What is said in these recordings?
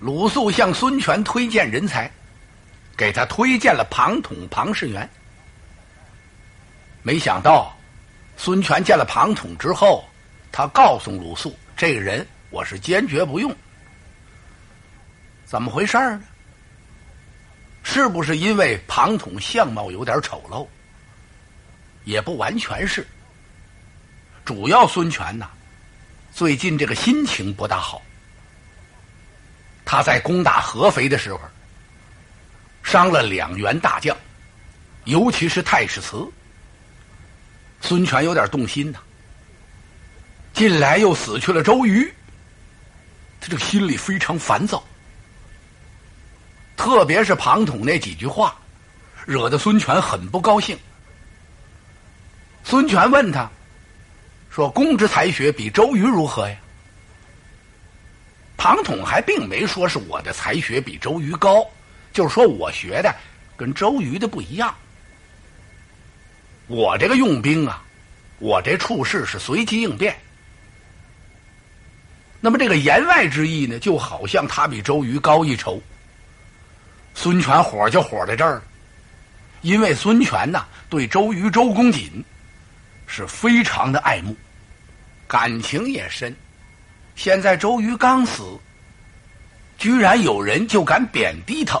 鲁肃向孙权推荐人才，给他推荐了庞统、庞士元。没想到，孙权见了庞统之后，他告诉鲁肃：“这个人我是坚决不用。”怎么回事呢？是不是因为庞统相貌有点丑陋？也不完全是。主要孙权呐，最近这个心情不大好。他在攻打合肥的时候，伤了两员大将，尤其是太史慈。孙权有点动心呐。近来又死去了周瑜，他这心里非常烦躁。特别是庞统那几句话，惹得孙权很不高兴。孙权问他，说：“公之才学比周瑜如何呀？”庞统还并没说是我的才学比周瑜高，就是说我学的跟周瑜的不一样。我这个用兵啊，我这处事是随机应变。那么这个言外之意呢，就好像他比周瑜高一筹。孙权火就火在这儿，因为孙权呐对周瑜、周公瑾是非常的爱慕，感情也深。现在周瑜刚死，居然有人就敢贬低他。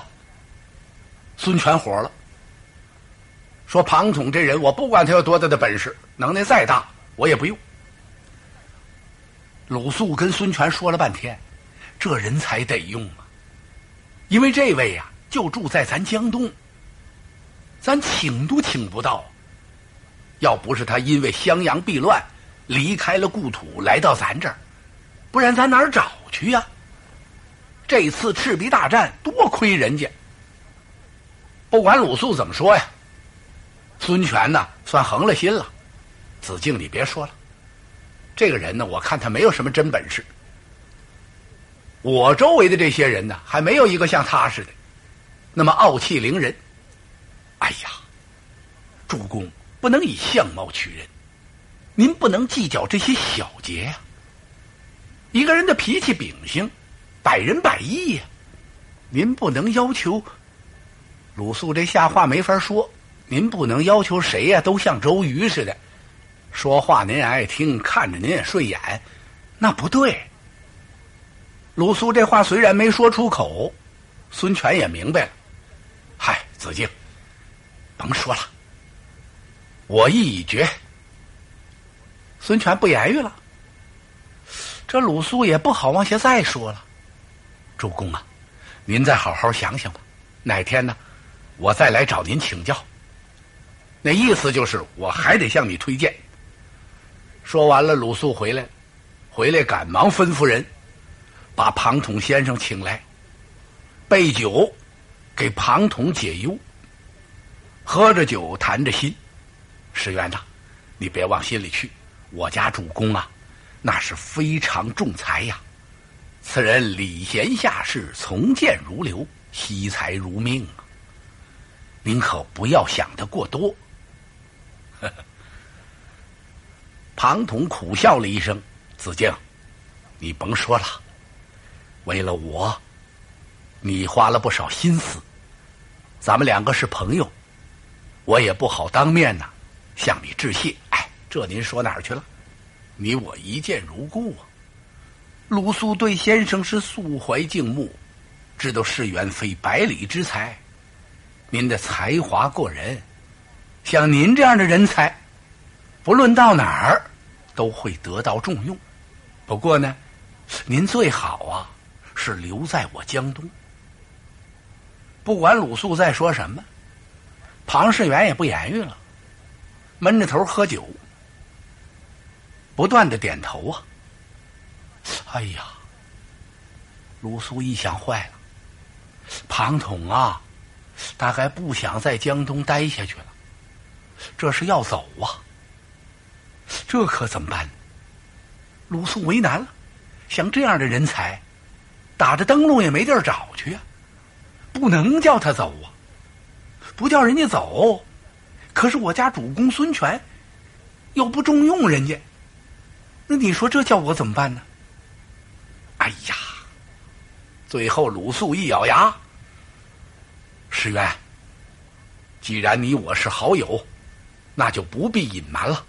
孙权火了，说：“庞统这人，我不管他有多大的本事，能耐再大，我也不用。”鲁肃跟孙权说了半天，这人才得用啊，因为这位呀，就住在咱江东，咱请都请不到。要不是他因为襄阳避乱，离开了故土，来到咱这儿。不然咱哪儿找去呀？这次赤壁大战多亏人家。不管鲁肃怎么说呀，孙权呢算横了心了。子敬，你别说了，这个人呢，我看他没有什么真本事。我周围的这些人呢，还没有一个像他似的那么傲气凌人。哎呀，主公不能以相貌取人，您不能计较这些小节呀。一个人的脾气秉性，百人百异呀。您不能要求鲁肃这下话没法说。您不能要求谁呀都像周瑜似的，说话您爱听，看着您也顺眼，那不对。鲁肃这话虽然没说出口，孙权也明白了。嗨，子敬，甭说了，我意已决。孙权不言语了。这鲁肃也不好往下再说了，主公啊，您再好好想想吧。哪天呢，我再来找您请教。那意思就是我还得向你推荐。说完了，鲁肃回来，回来赶忙吩咐人，把庞统先生请来，备酒，给庞统解忧。喝着酒，谈着心，石元呐，你别往心里去，我家主公啊。那是非常重财呀！此人礼贤下士，从谏如流，惜财如命啊！您可不要想的过多。庞统苦笑了一声：“子敬，你甭说了，为了我，你花了不少心思。咱们两个是朋友，我也不好当面呐向你致谢。哎，这您说哪儿去了？”你我一见如故啊！鲁肃对先生是素怀敬慕，知道世元非百里之才，您的才华过人，像您这样的人才，不论到哪儿都会得到重用。不过呢，您最好啊是留在我江东。不管鲁肃在说什么，庞士元也不言语了，闷着头喝酒。不断的点头啊！哎呀，鲁肃一想坏了，庞统啊，大概不想在江东待下去了，这是要走啊！这可怎么办呢？鲁肃为难了，像这样的人才，打着灯笼也没地儿找去呀，不能叫他走啊！不叫人家走，可是我家主公孙权又不重用人家。那你说这叫我怎么办呢？哎呀，最后，鲁肃一咬牙：“石原，既然你我是好友，那就不必隐瞒了。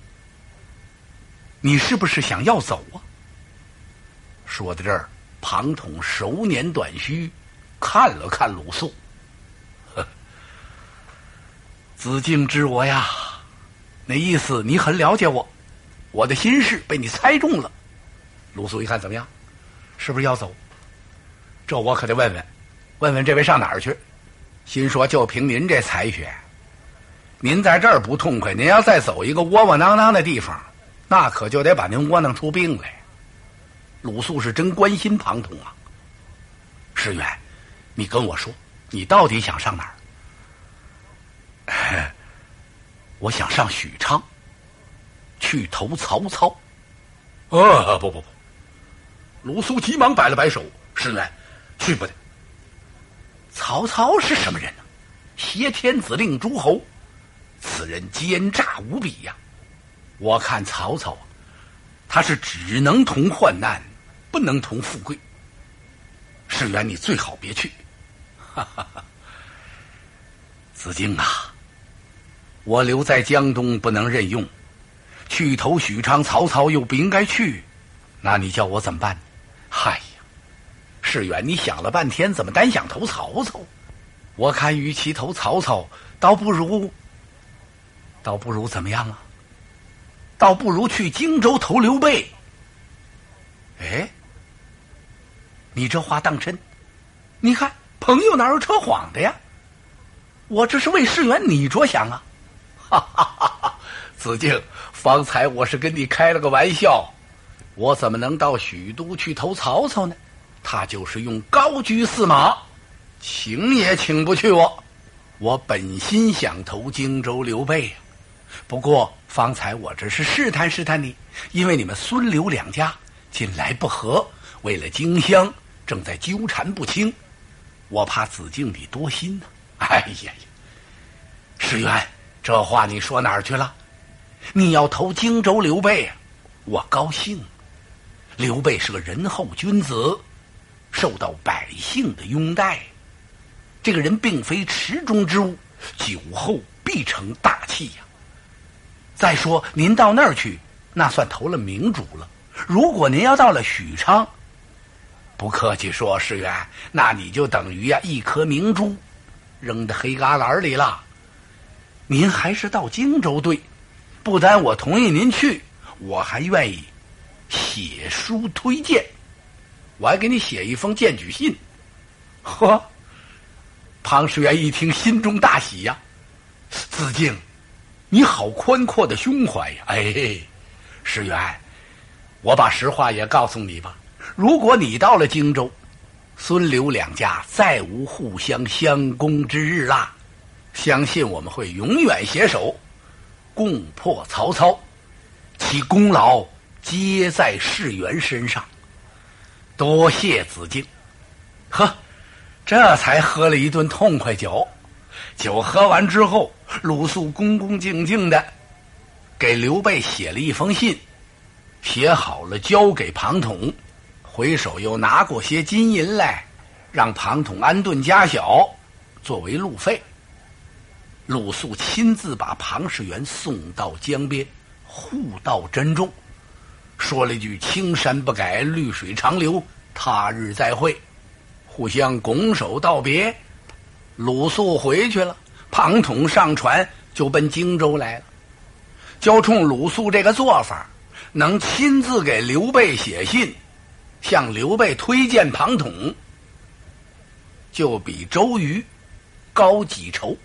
你是不是想要走啊？”说到这儿，庞统手捻短须，看了看鲁肃：“呵子敬知我呀，那意思你很了解我，我的心事被你猜中了。”鲁肃一看，怎么样？是不是要走？这我可得问问，问问这位上哪儿去？心说就凭您这才学，您在这儿不痛快，您要再走一个窝窝囊囊的地方，那可就得把您窝囊出病来。鲁肃是真关心庞统啊。石原，你跟我说，你到底想上哪儿？我想上许昌，去投曹操。啊，不不不。鲁肃急忙摆了摆手：“石原。”去不得！曹操是什么人呢？挟天子令诸侯，此人奸诈无比呀！我看曹操啊，他是只能同患难，不能同富贵。世元，你最好别去。哈哈哈！子敬啊，我留在江东不能任用，去投许昌，曹操又不应该去，那你叫我怎么办？嗨呀！世远，你想了半天，怎么单想投曹操？我看，与其投曹操，倒不如，倒不如怎么样啊？倒不如去荆州投刘备。哎，你这话当真？你看，朋友哪有扯谎的呀？我这是为世远你着想啊！哈哈哈哈！子敬，方才我是跟你开了个玩笑，我怎么能到许都去投曹操呢？他就是用高居驷马，请也请不去我。我本心想投荆州刘备呀，不过方才我这是试探试探你，因为你们孙刘两家近来不和，为了荆襄正在纠缠不清，我怕子敬你多心呢。哎呀呀，石原，这话你说哪儿去了？你要投荆州刘备，我高兴。刘备是个仁厚君子。受到百姓的拥戴，这个人并非池中之物，酒后必成大器呀。再说您到那儿去，那算投了明主了。如果您要到了许昌，不客气说，世元，那你就等于呀一颗明珠扔到黑旮旯里了。您还是到荆州对，不单我同意您去，我还愿意写书推荐。我还给你写一封荐举信，呵。庞士元一听，心中大喜呀。子敬，你好宽阔的胸怀呀！哎，石元，我把实话也告诉你吧。如果你到了荆州，孙刘两家再无互相相攻之日啦。相信我们会永远携手，共破曹操，其功劳皆在世元身上。多谢子敬，呵，这才喝了一顿痛快酒。酒喝完之后，鲁肃恭恭敬敬的给刘备写了一封信，写好了交给庞统，回手又拿过些金银来，让庞统安顿家小，作为路费。鲁肃亲自把庞士元送到江边，护到珍重。说了一句“青山不改，绿水长流”，他日再会，互相拱手道别。鲁肃回去了，庞统上船就奔荆州来了。就冲鲁肃这个做法，能亲自给刘备写信，向刘备推荐庞统，就比周瑜高几筹，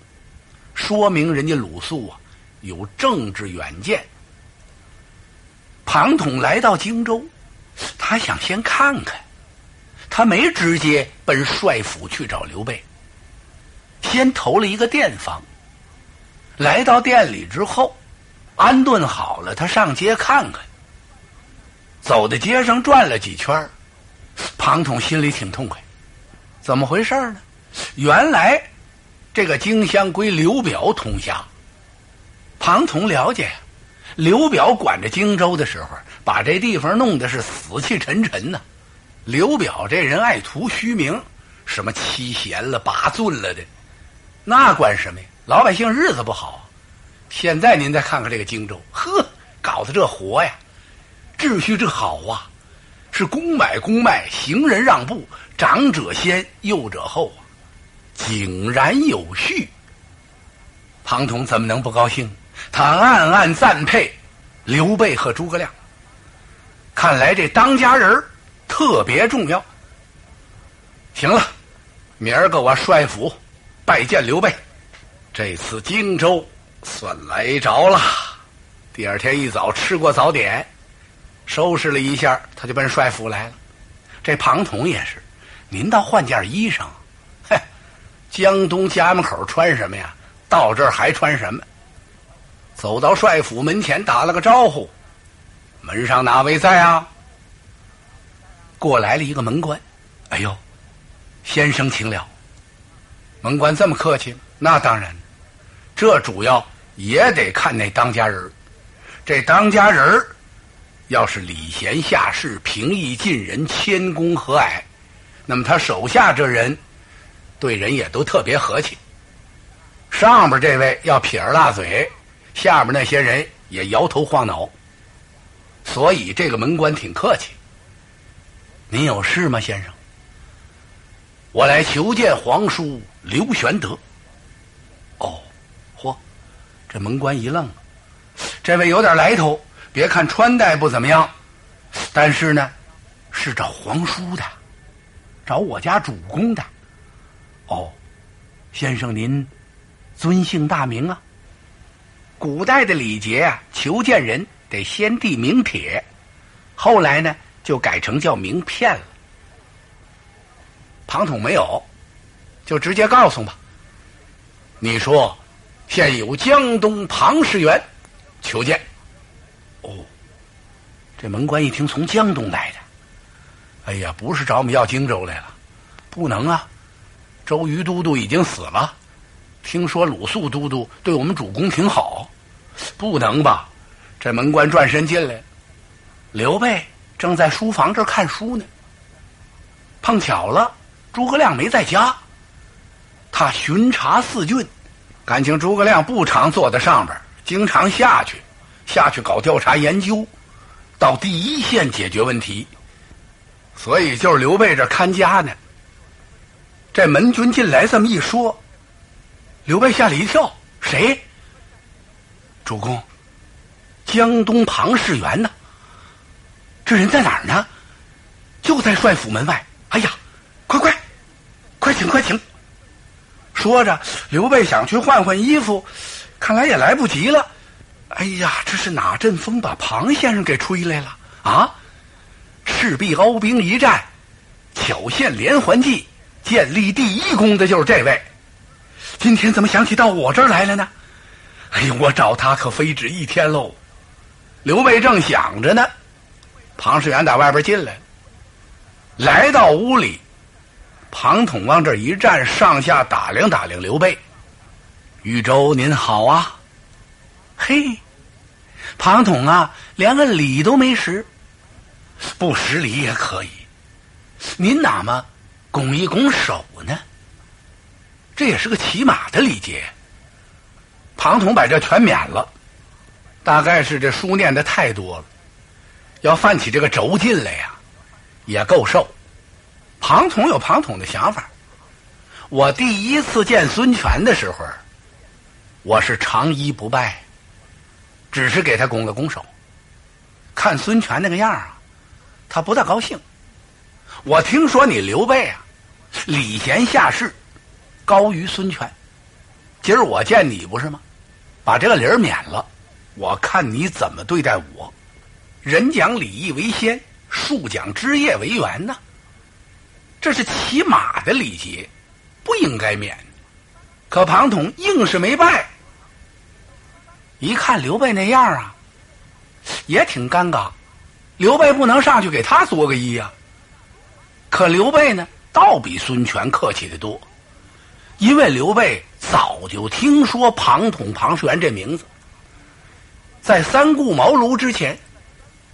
说明人家鲁肃啊有政治远见。庞统来到荆州，他想先看看，他没直接奔帅府去找刘备，先投了一个店房。来到店里之后，安顿好了，他上街看看。走在街上转了几圈，庞统心里挺痛快，怎么回事呢？原来这个荆襄归刘表统辖，庞统了解。刘表管着荆州的时候，把这地方弄得是死气沉沉呐。刘表这人爱图虚名，什么七贤了、八尊了的，那管什么呀？老百姓日子不好。现在您再看看这个荆州，呵，搞得这活呀，秩序这好啊，是公买公卖，行人让步，长者先，幼者后，井然有序。庞统怎么能不高兴？他暗暗赞佩刘备和诸葛亮。看来这当家人特别重要。行了，明儿个我帅府拜见刘备。这次荆州算来着了。第二天一早吃过早点，收拾了一下，他就奔帅府来了。这庞统也是，您倒换件衣裳。江东家门口穿什么呀？到这儿还穿什么？走到帅府门前，打了个招呼。门上哪位在啊？过来了一个门官，哎呦，先生请了。门官这么客气，那当然，这主要也得看那当家人这当家人要是礼贤下士、平易近人、谦恭和蔼，那么他手下这人对人也都特别和气。上边这位要撇着大嘴，下边那些人也摇头晃脑。所以这个门官挺客气。您有事吗，先生？我来求见皇叔刘玄德。哦，嚯！这门官一愣，这位有点来头。别看穿戴不怎么样，但是呢，是找皇叔的，找我家主公的。哦，先生您尊姓大名啊？古代的礼节啊，求见人。得先递名帖，后来呢就改成叫名片了。庞统没有，就直接告诉吧。你说，现有江东庞士元求见。哦，这门官一听从江东来的，哎呀，不是找我们要荆州来了，不能啊！周瑜都督已经死了，听说鲁肃都督对我们主公挺好，不能吧？这门官转身进来，刘备正在书房这看书呢。碰巧了，诸葛亮没在家，他巡查四郡，感情诸葛亮不常坐在上边，经常下去，下去搞调查研究，到第一线解决问题。所以就是刘备这看家呢。这门军进来这么一说，刘备吓了一跳：“谁？主公。”江东庞士元呢？这人在哪儿呢？就在帅府门外。哎呀，快快，快请快请！说着，刘备想去换换衣服，看来也来不及了。哎呀，这是哪阵风把庞先生给吹来了啊？赤壁鏖兵一战，巧献连环计，建立第一功的就是这位。今天怎么想起到我这儿来了呢？哎呦，我找他可非止一天喽。刘备正想着呢，庞士元打外边进来，来到屋里，庞统往这一站，上下打量打量刘备。豫州您好啊，嘿，庞统啊，连个礼都没识，不识礼也可以，您哪么拱一拱手呢？这也是个起码的礼节。庞统把这全免了。大概是这书念的太多了，要犯起这个轴劲来呀，也够受。庞统有庞统的想法。我第一次见孙权的时候，我是长揖不拜，只是给他拱了拱手。看孙权那个样啊，他不大高兴。我听说你刘备啊，礼贤下士，高于孙权。今儿我见你不是吗？把这个礼儿免了。我看你怎么对待我？人讲礼义为先，树讲枝叶为源呢。这是起码的礼节，不应该免。可庞统硬是没拜。一看刘备那样啊，也挺尴尬。刘备不能上去给他作个揖呀。可刘备呢，倒比孙权客气的多，因为刘备早就听说庞统、庞士元这名字。在三顾茅庐之前，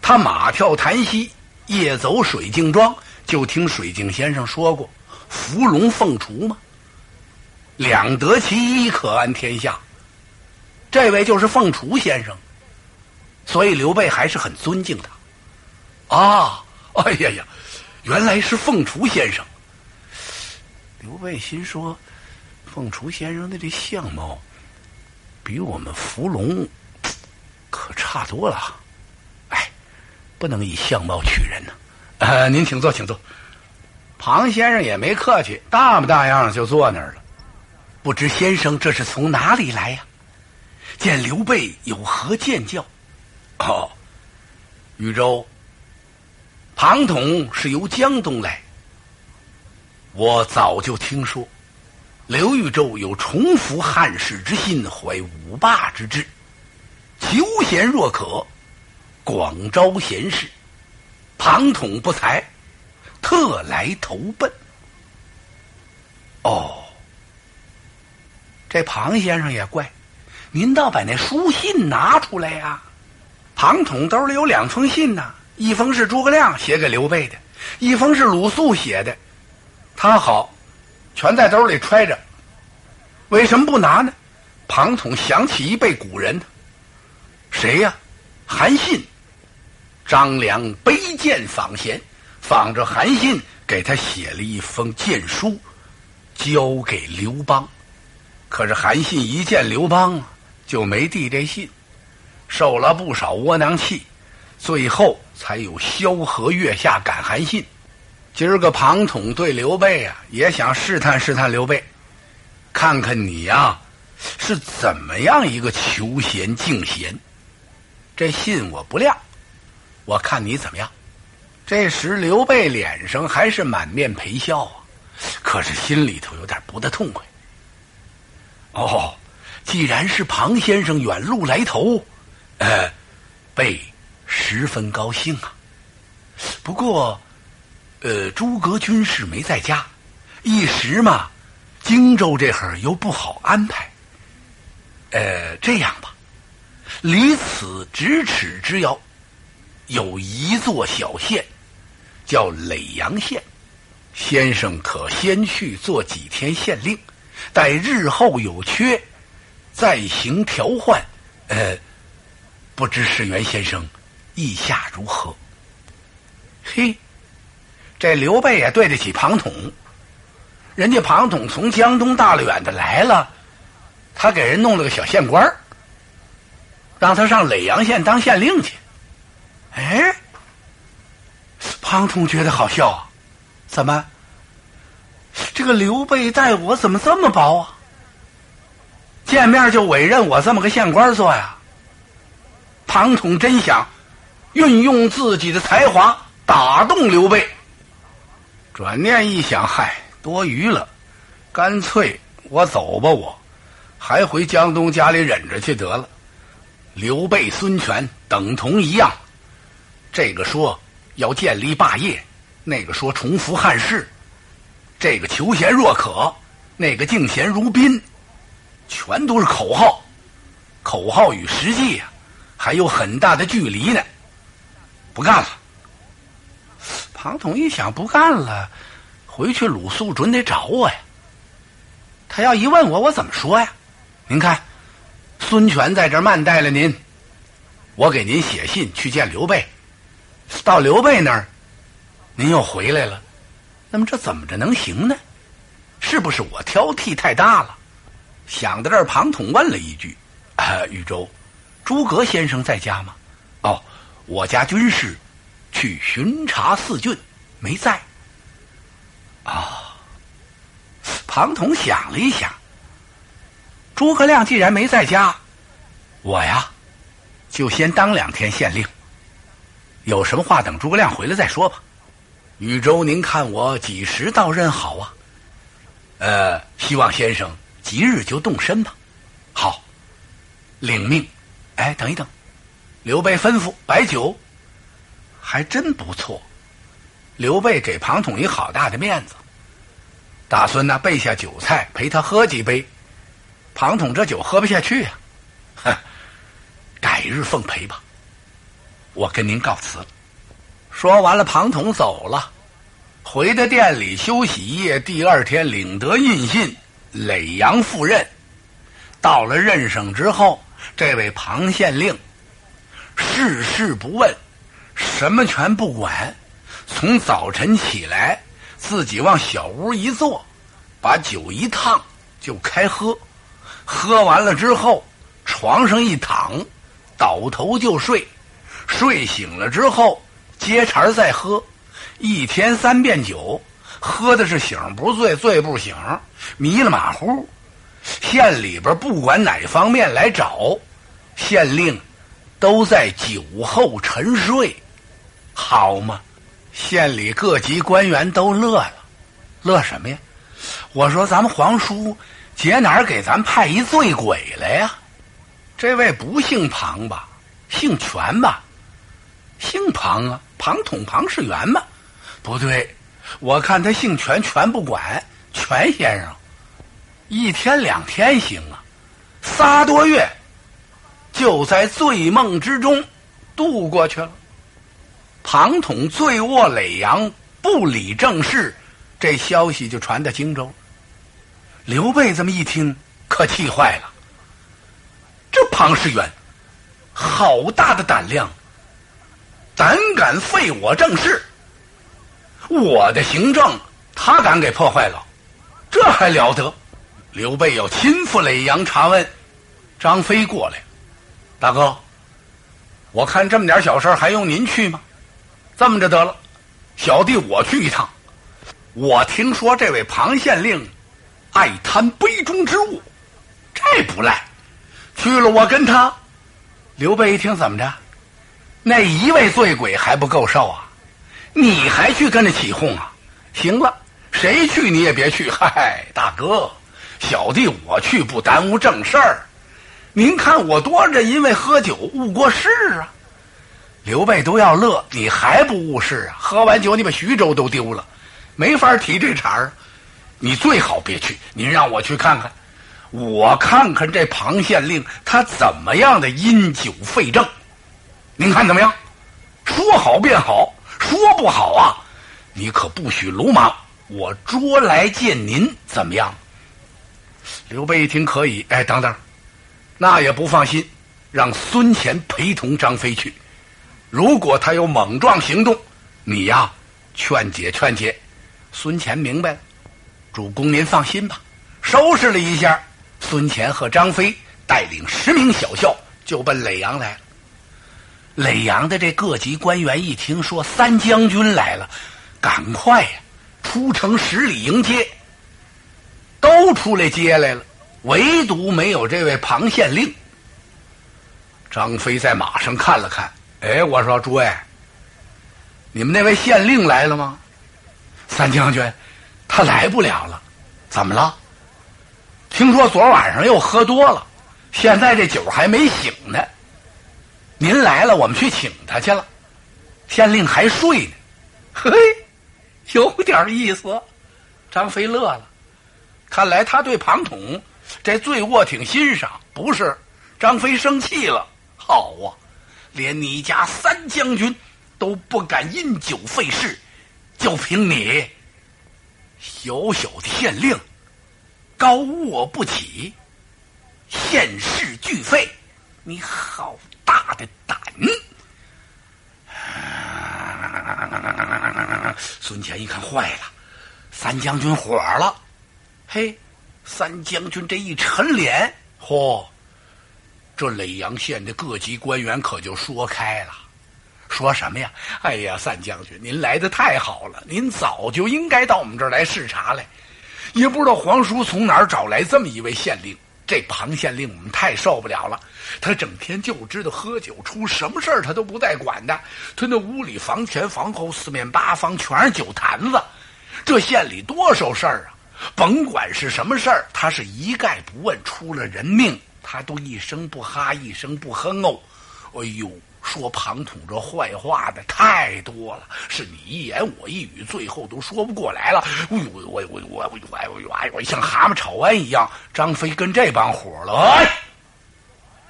他马跳檀溪，夜走水镜庄，就听水镜先生说过“伏龙凤雏”嘛？两得其一，可安天下。这位就是凤雏先生，所以刘备还是很尊敬他。啊，哎呀呀，原来是凤雏先生。刘备心说：“凤雏先生的这相貌，比我们伏龙可差多了。哎，不能以相貌取人呢。呃，您请坐，请坐。”庞先生也没客气，大模大样就坐那儿了。不知先生这是从哪里来呀？见刘备有何见教？哦，禹州，庞统是由江东来。我早就听说，刘豫州有重服汉室之心，怀五霸之志，求贤若渴，广招贤士。庞统不才，特来投奔。哦，这庞先生也怪。您倒把那书信拿出来呀！庞统兜里有两封信呢，一封是诸葛亮写给刘备的，一封是鲁肃写的。他好，全在兜里揣着。为什么不拿呢？庞统想起一辈古人，谁呀？韩信。张良卑贱访贤，仿着韩信给他写了一封荐书，交给刘邦。可是韩信一见刘邦。就没递这信，受了不少窝囊气，最后才有萧何月下赶韩信。今儿个庞统对刘备啊，也想试探试探刘备，看看你呀是怎么样一个求贤敬贤。这信我不亮，我看你怎么样。这时刘备脸上还是满面陪笑啊，可是心里头有点不大痛快。哦。既然是庞先生远路来投，呃，备十分高兴啊。不过，呃，诸葛军士没在家，一时嘛，荆州这会儿又不好安排。呃，这样吧，离此咫尺之遥，有一座小县，叫耒阳县。先生可先去做几天县令，待日后有缺。再行调换，呃，不知世元先生意下如何？嘿，这刘备也对得起庞统，人家庞统从江东大老远的来了，他给人弄了个小县官让他上耒阳县当县令去。哎，庞统觉得好笑啊，怎么？这个刘备待我怎么这么薄啊？见面就委任我这么个县官做呀？庞统真想运用自己的才华打动刘备。转念一想，嗨，多余了，干脆我走吧，我还回江东家里忍着去得了。刘备、孙权等同一样，这个说要建立霸业，那个说重复汉室，这个求贤若渴，那个敬贤如宾。全都是口号，口号与实际呀，还有很大的距离呢。不干了。庞统一想，不干了，回去鲁肃准得找我呀。他要一问我，我怎么说呀？您看，孙权在这慢待了您，我给您写信去见刘备，到刘备那儿，您又回来了，那么这怎么着能行呢？是不是我挑剔太大了？想到这儿，庞统问了一句：“啊，禹州，诸葛先生在家吗？”“哦，我家军师去巡查四郡，没在。”啊，庞统想了一想，诸葛亮既然没在家，我呀，就先当两天县令。有什么话等诸葛亮回来再说吧。禹州，您看我几时到任好啊？呃，希望先生。即日就动身吧，好，领命。哎，等一等，刘备吩咐摆酒，还真不错。刘备给庞统一好大的面子，打算呢备下酒菜陪他喝几杯。庞统这酒喝不下去呀，哼，改日奉陪吧。我跟您告辞。说完了，庞统走了。回到店里休息一夜，第二天领得印信，耒阳赴任。到了任省之后，这位庞县令事事不问，什么全不管，从早晨起来，自己往小屋一坐，把酒一烫就开喝，喝完了之后，床上一躺，倒头就睡，睡醒了之后接茬再喝。一天三遍酒，喝的是醒不醉，醉不醒，迷了马虎。县里边不管哪方面来找，县令都在酒后沉睡，好嘛？县里各级官员都乐了，乐什么呀？我说咱们皇叔姐哪儿给咱派一醉鬼来呀？这位不姓庞吧？姓全吧？姓庞啊，庞统、庞士元嘛。不对，我看他姓全，全不管。全先生，一天两天行啊，仨多月就在醉梦之中度过去了。庞统醉卧耒阳，不理政事，这消息就传到荆州。刘备这么一听，可气坏了。这庞士元，好大的胆量，胆敢废我政事！我的行政，他敢给破坏了，这还了得！刘备要亲赴耒阳查问。张飞过来，大哥，我看这么点小事还用您去吗？这么着得了，小弟我去一趟。我听说这位庞县令爱贪杯中之物，这不赖。去了，我跟他。刘备一听，怎么着？那一位醉鬼还不够受啊？你还去跟着起哄啊？行了，谁去你也别去。嗨，大哥，小弟我去不耽误正事儿。您看我多着因为喝酒误过事啊。刘备都要乐，你还不误事啊？喝完酒你把徐州都丢了，没法提这茬儿。你最好别去，您让我去看看，我看看这庞县令他怎么样的因酒废政。您看怎么样？说好便好。说不好啊，你可不许鲁莽！我捉来见您，怎么样？刘备一听可以，哎，等等，那也不放心，让孙乾陪同张飞去。如果他有莽撞行动，你呀，劝解劝解。孙乾明白了，主公您放心吧。收拾了一下，孙乾和张飞带领十名小校就奔耒阳来了。耒阳的这各级官员一听说三将军来了，赶快呀，出城十里迎接。都出来接来了，唯独没有这位庞县令。张飞在马上看了看，哎，我说诸位，你们那位县令来了吗？三将军，他来不了了，怎么了？听说昨晚上又喝多了，现在这酒还没醒呢。您来了，我们去请他去了。县令还睡呢，嘿，有点意思。张飞乐了，看来他对庞统这醉卧挺欣赏。不是，张飞生气了。好啊，连你家三将军都不敢因酒废事，就凭你小小的县令，高卧不起，县事俱废，你好。大的胆！孙权一看坏了，三将军火了。嘿，三将军这一沉脸，嚯！这耒阳县的各级官员可就说开了，说什么呀？哎呀，三将军，您来的太好了，您早就应该到我们这儿来视察来。也不知道皇叔从哪儿找来这么一位县令。这庞县令我们太受不了了，他整天就知道喝酒，出什么事儿他都不带管的。他那屋里房前房后四面八方全是酒坛子，这县里多少事儿啊！甭管是什么事儿，他是一概不问。出了人命，他都一声不哈，一声不哼哦。哎呦！说庞统这坏话的太多了，是你一言我一语，最后都说不过来了。哎呦，我我我我我我哎呦，像蛤蟆炒完一样。张飞跟这帮伙了，哎，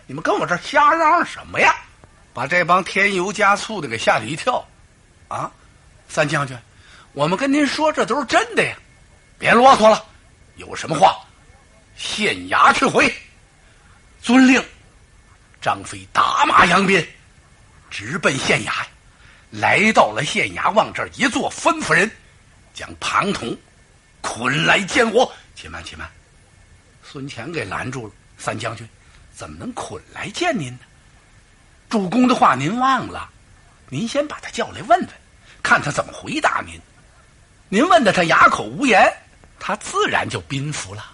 你们跟我这瞎嚷嚷什么呀？把这帮添油加醋的给吓了一跳。啊，三将军，我们跟您说，这都是真的呀！别啰嗦了，有什么话，县衙去回。遵令。张飞打马扬鞭，直奔县衙！来到了县衙，往这儿一坐，吩咐人将庞统捆来见我。且慢，且慢！孙权给拦住了。三将军，怎么能捆来见您呢？主公的话您忘了？您先把他叫来问问，看他怎么回答您。您问的他哑口无言，他自然就宾服了。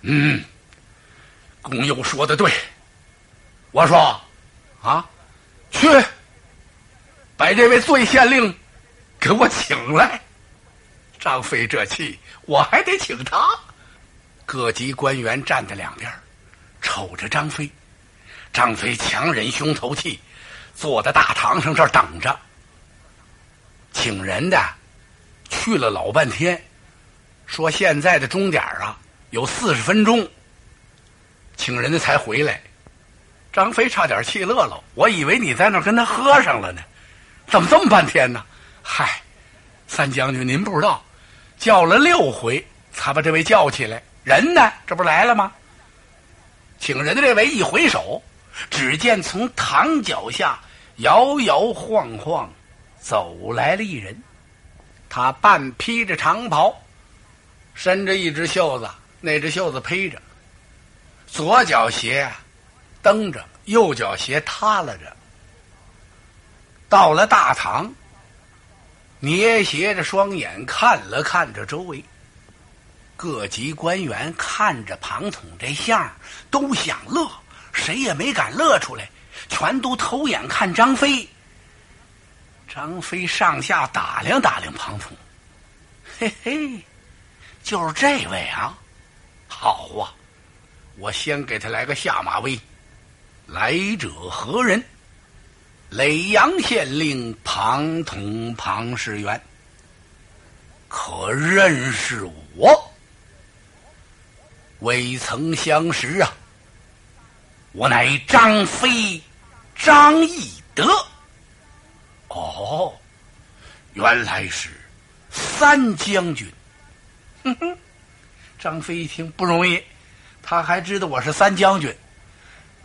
嗯，公友说的对。我说，啊，去，把这位醉县令给我请来。张飞这气，我还得请他。各级官员站在两边，瞅着张飞。张飞强忍胸头气，坐在大堂上这儿等着。请人的去了老半天，说现在的钟点啊有四十分钟，请人家才回来。张飞差点气乐了，我以为你在那跟他喝上了呢，怎么这么半天呢？嗨，三将军您不知道，叫了六回才把这位叫起来。人呢？这不来了吗？请人的这位一回首，只见从堂脚下摇摇晃晃走来了一人，他半披着长袍，伸着一只袖子，那只袖子披着，左脚鞋。蹬着，右脚鞋塌了着，到了大堂，捏斜着双眼看了看这周围，各级官员看着庞统这相都想乐，谁也没敢乐出来，全都偷眼看张飞。张飞上下打量打量庞统，嘿嘿，就是这位啊，好啊，我先给他来个下马威。来者何人？耒阳县令庞统，庞士元，可认识我？未曾相识啊！我乃张飞，张翼德。哦，原来是三将军。哼哼，张飞一听不容易，他还知道我是三将军。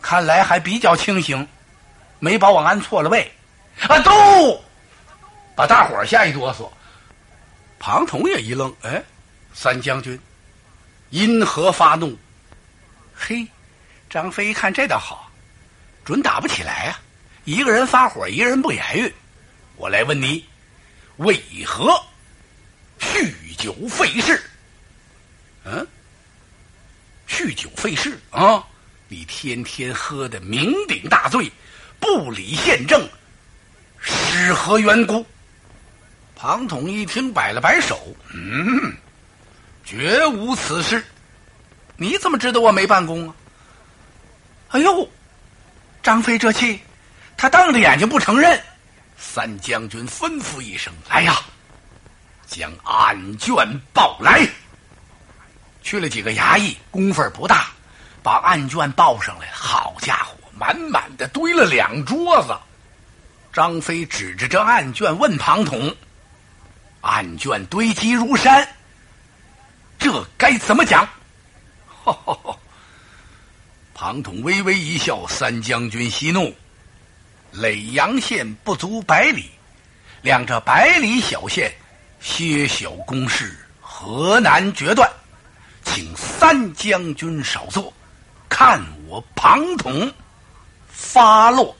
看来还比较清醒，没把我按错了位，啊！都把大伙儿吓一哆嗦。庞统也一愣，哎，三将军因何发怒？嘿，张飞一看这倒好，准打不起来啊！一个人发火，一个人不言语。我来问你，为何酗酒费事？嗯，酗酒费事啊！你天天喝的酩酊大醉，不理县政，是何缘故？庞统一听，摆了摆手，嗯，绝无此事。你怎么知道我没办公啊？哎呦，张飞这气，他瞪着眼睛不承认。三将军吩咐一声：“来呀，将案卷报来。”去了几个衙役，功夫不大。把案卷报上来，好家伙，满满的堆了两桌子。张飞指着这案卷问庞统：“案卷堆积如山，这该怎么讲？” 庞统微微一笑：“三将军息怒，耒阳县不足百里，两这百里小县，些小公事，何难决断？请三将军少坐。”看我庞统发落。